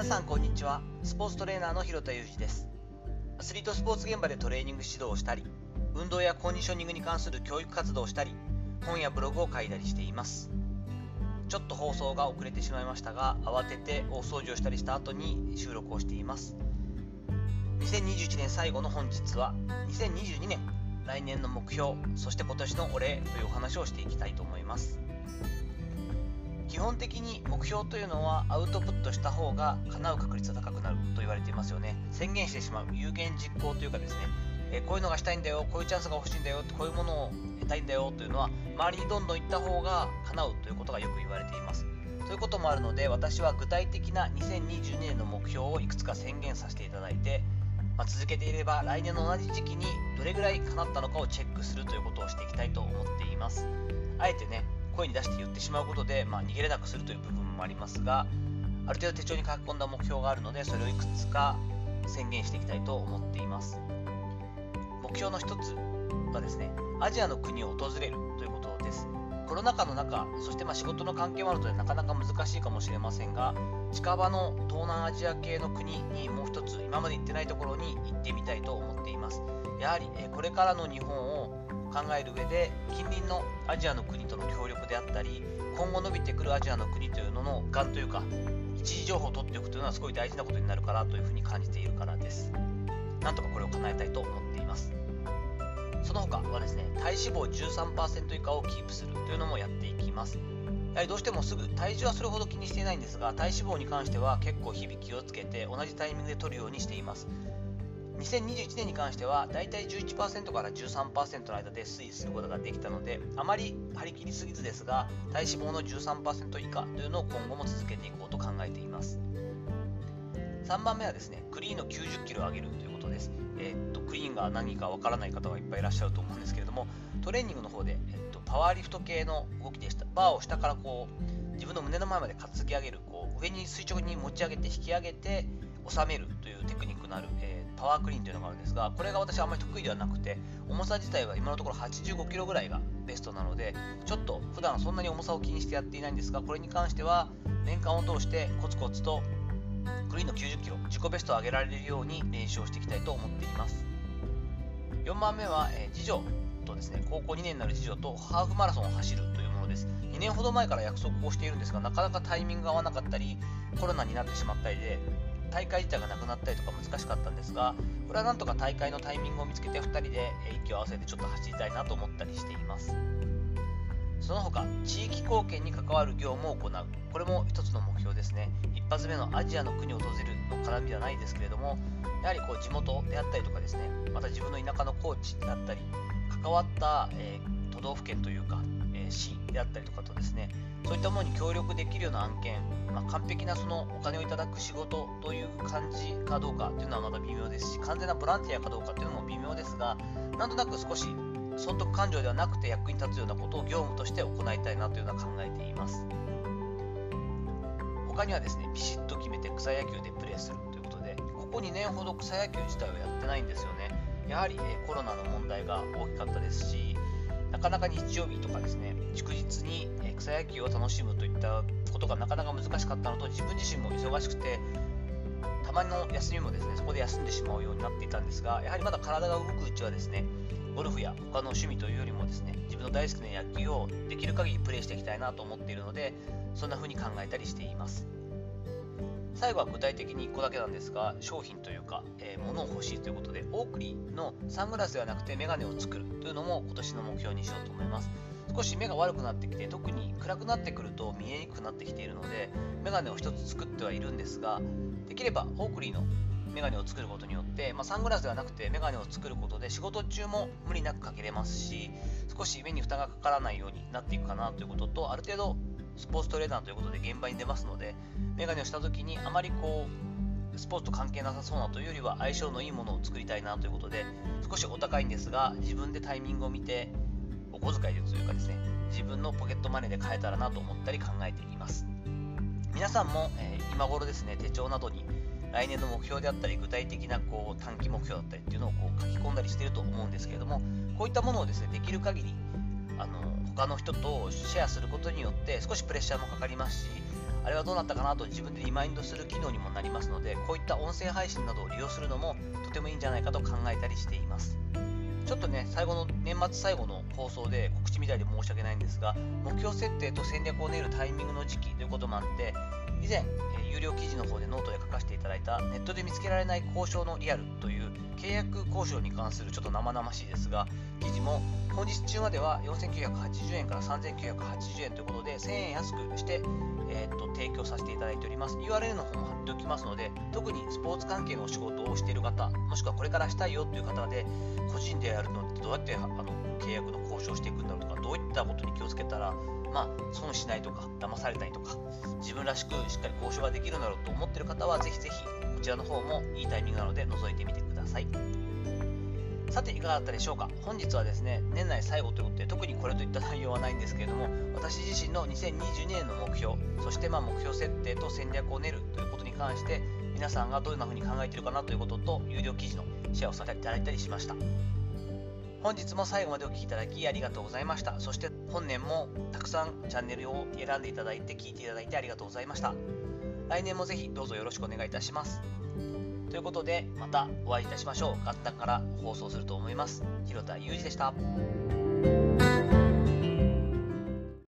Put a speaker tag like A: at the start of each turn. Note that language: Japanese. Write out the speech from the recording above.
A: 皆さんこんにちは。スポーツトレーナーの広田裕二です。アスリートスポーツ現場でトレーニング指導をしたり運動やコンディショニングに関する教育活動をしたり本やブログを書いたりしています。ちょっと放送が遅れてしまいましたが慌てて大掃除をしたりした後に収録をしています。2021年最後の本日は2022年来年の目標そして今年のお礼というお話をしていきたいと思います。基本的に目標というのはアウトプットした方が叶う確率が高くなると言われていますよね。宣言してしまう有言実行というかですねえこういうのがしたいんだよこういうチャンスが欲しいんだよこういうものを得たいんだよというのは周りにどんどん行った方が叶うということがよく言われています。ということもあるので私は具体的な2022年の目標をいくつか宣言させていただいて、ま、続けていれば来年の同じ時期にどれぐらい叶ったのかをチェックするということをしていきたいと思っています。あえてね声に出して言ってしまうことで、まあ、逃げれなくするという部分もありますがある程度手帳に書き込んだ目標があるのでそれをいくつか宣言していきたいと思っています。目標の一つはですねアジアの国を訪れるということです。コロナ禍の中そしてま仕事の関係もあるのでなかなか難しいかもしれませんが近場の東南アジア系の国にもう一つ今まで行ってないところに行ってみたいと思っています。やはりこれからの日本を考える上で近隣のアジアの国との協力であったり今後伸びてくるアジアの国というののがんというか一時情報を取っておくというのはすごい大事なことになるからというふうに感じているからです。なんとかこれを叶えたいと思っています。その他はですね体脂肪13%以下をキープするというのもやっていきます。やはりどうしてもすぐ体重はそれほど気にしていないんですが体脂肪に関しては結構日々気をつけて同じタイミングで取るようにしています。2021年に関してはだいたい11%から13%の間で推移することができたのであまり張り切りすぎずですが体脂肪の13%以下というのを今後も続けていこうと考えています。3番目はですねクリーンの90キロを上げるということです。えー、っとクリーンが何かわからない方がいっぱいいらっしゃると思うんですけれどもトレーニングの方で、えっと、パワーリフト系の動きでした。バーを下からこう自分の胸の前まで担ぎ上げるこう上に垂直に持ち上げて引き上げて収めるというテクニックのある、えーパワークリーンというのがあるんですがこれが私はあまり得意ではなくて重さ自体は今のところ8 5キロぐらいがベストなのでちょっと普段そんなに重さを気にしてやっていないんですがこれに関しては年間を通してコツコツとクリーンの9 0キロ自己ベストを上げられるように練習をしていきたいと思っています。4番目は、えー、次女とですね高校2年になる次女とハーフマラソンを走るというものです。2年ほど前から約束をしているんですがなかなかタイミングが合わなかったりコロナになってしまったりで大会自体がなくなったりとか難しかったんですがこれはなんとか大会のタイミングを見つけて2人で息を合わせてちょっと走りたいなと思ったりしています。その他地域貢献に関わる業務を行う。これも一つの目標ですね。一発目のアジアの国を訪れるの絡みではないですけれどもやはりこう地元であったりとかですねまた自分の田舎の高知であったり関わった、えー、都道府県というか、市であったりとかとですねそういったものに協力できるような案件、まあ、完璧なそのお金をいただく仕事という感じかどうかというのはまだ微妙ですし完全なボランティアかどうかというのも微妙ですがなんとなく少し損得感情ではなくて役に立つようなことを業務として行いたいなというのは考えています。他にはですねビシッと決めて草野球でプレーするということでここ2年ほど草野球自体はやってないんですよね。やはり、えコロナの問題が大きかったですしかなか日曜日とかですね祝日に草野球を楽しむといったことがなかなか難しかったのと自分自身も忙しくてたまの休みもですねそこで休んでしまうようになっていたんですがやはりまだ体が動くうちはですねゴルフや他の趣味というよりもですね自分の大好きな野球をできる限りプレーしていきたいなと思っているのでそんな風に考えたりしています。最後は具体的に1個だけなんですが商品というか、えー、物を欲しいということでオークリーのサングラスではなくてメガネを作るというのも今年の目標にしようと思います。少し目が悪くなってきて特に暗くなってくると見えにくくなってきているのでメガネを1つ作ってはいるんですができればオークリーのメガネを作ることによって、まあ、サングラスではなくてメガネを作ることで仕事中も無理なくかけれますし少し目に負担がかからないようになっていくかなということとある程度スポーツトレーナーということで現場に出ますのでメガネをした時にあまりこうスポーツと関係なさそうなというよりは相性のいいものを作りたいなということで少しお高いんですが自分でタイミングを見てお小遣いでというかですね。自分のポケットマネーで買えたらなと思ったり考えています。皆さんも、えー、今頃ですね手帳などに来年の目標であったり具体的なこう短期目標だったりっていうのをこう書き込んだりしていると思うんですけれどもこういったものをですねできる限りあの他の人とシェアすることによって少しプレッシャーもかかりますしあれはどうなったかなと自分でリマインドする機能にもなりますのでこういった音声配信などを利用するのもとてもいいんじゃないかと考えたりしています。ちょっとね最後の年末最後の放送で告知みたいで申し訳ないんですが目標設定と戦略を練るタイミングの時期こともあって以前、え有料記事の方でノートで書かせていただいたネットで見つけられない交渉のリアルという契約交渉に関するちょっと生々しいですが記事も本日中までは4980円から3980円ということで1000円安くして、えー、っと提供させていただいております。URL の方も貼っておきますので特にスポーツ関係のお仕事をしている方もしくはこれからしたいよという方で個人でやるのってどうやってあの契約の渉していくんだろうとかどういったことに気をつけたらまあ、損しないとか騙されたりとか自分らしくしっかり交渉ができるんだろうと思っている方はぜひぜひこちらの方もいいタイミングなので覗いてみてください。さていかがだったでしょうか？本日はですね年内最後ということで特にこれといった内容はないんですけれども私自身の2022年の目標そしてまあ目標設定と戦略を練るということに関して皆さんがどんな風に考えているかなということと有料記事のシェアをさせていただいたりしました。本日も最後までお聴きいただきありがとうございました。そして本年もたくさんチャンネルを選んでいただいて聞いていただいてありがとうございました。来年もぜひどうぞよろしくお願いいたします。ということでまたお会いいたしましょう。元旦から放送すると思います。広田裕二でした。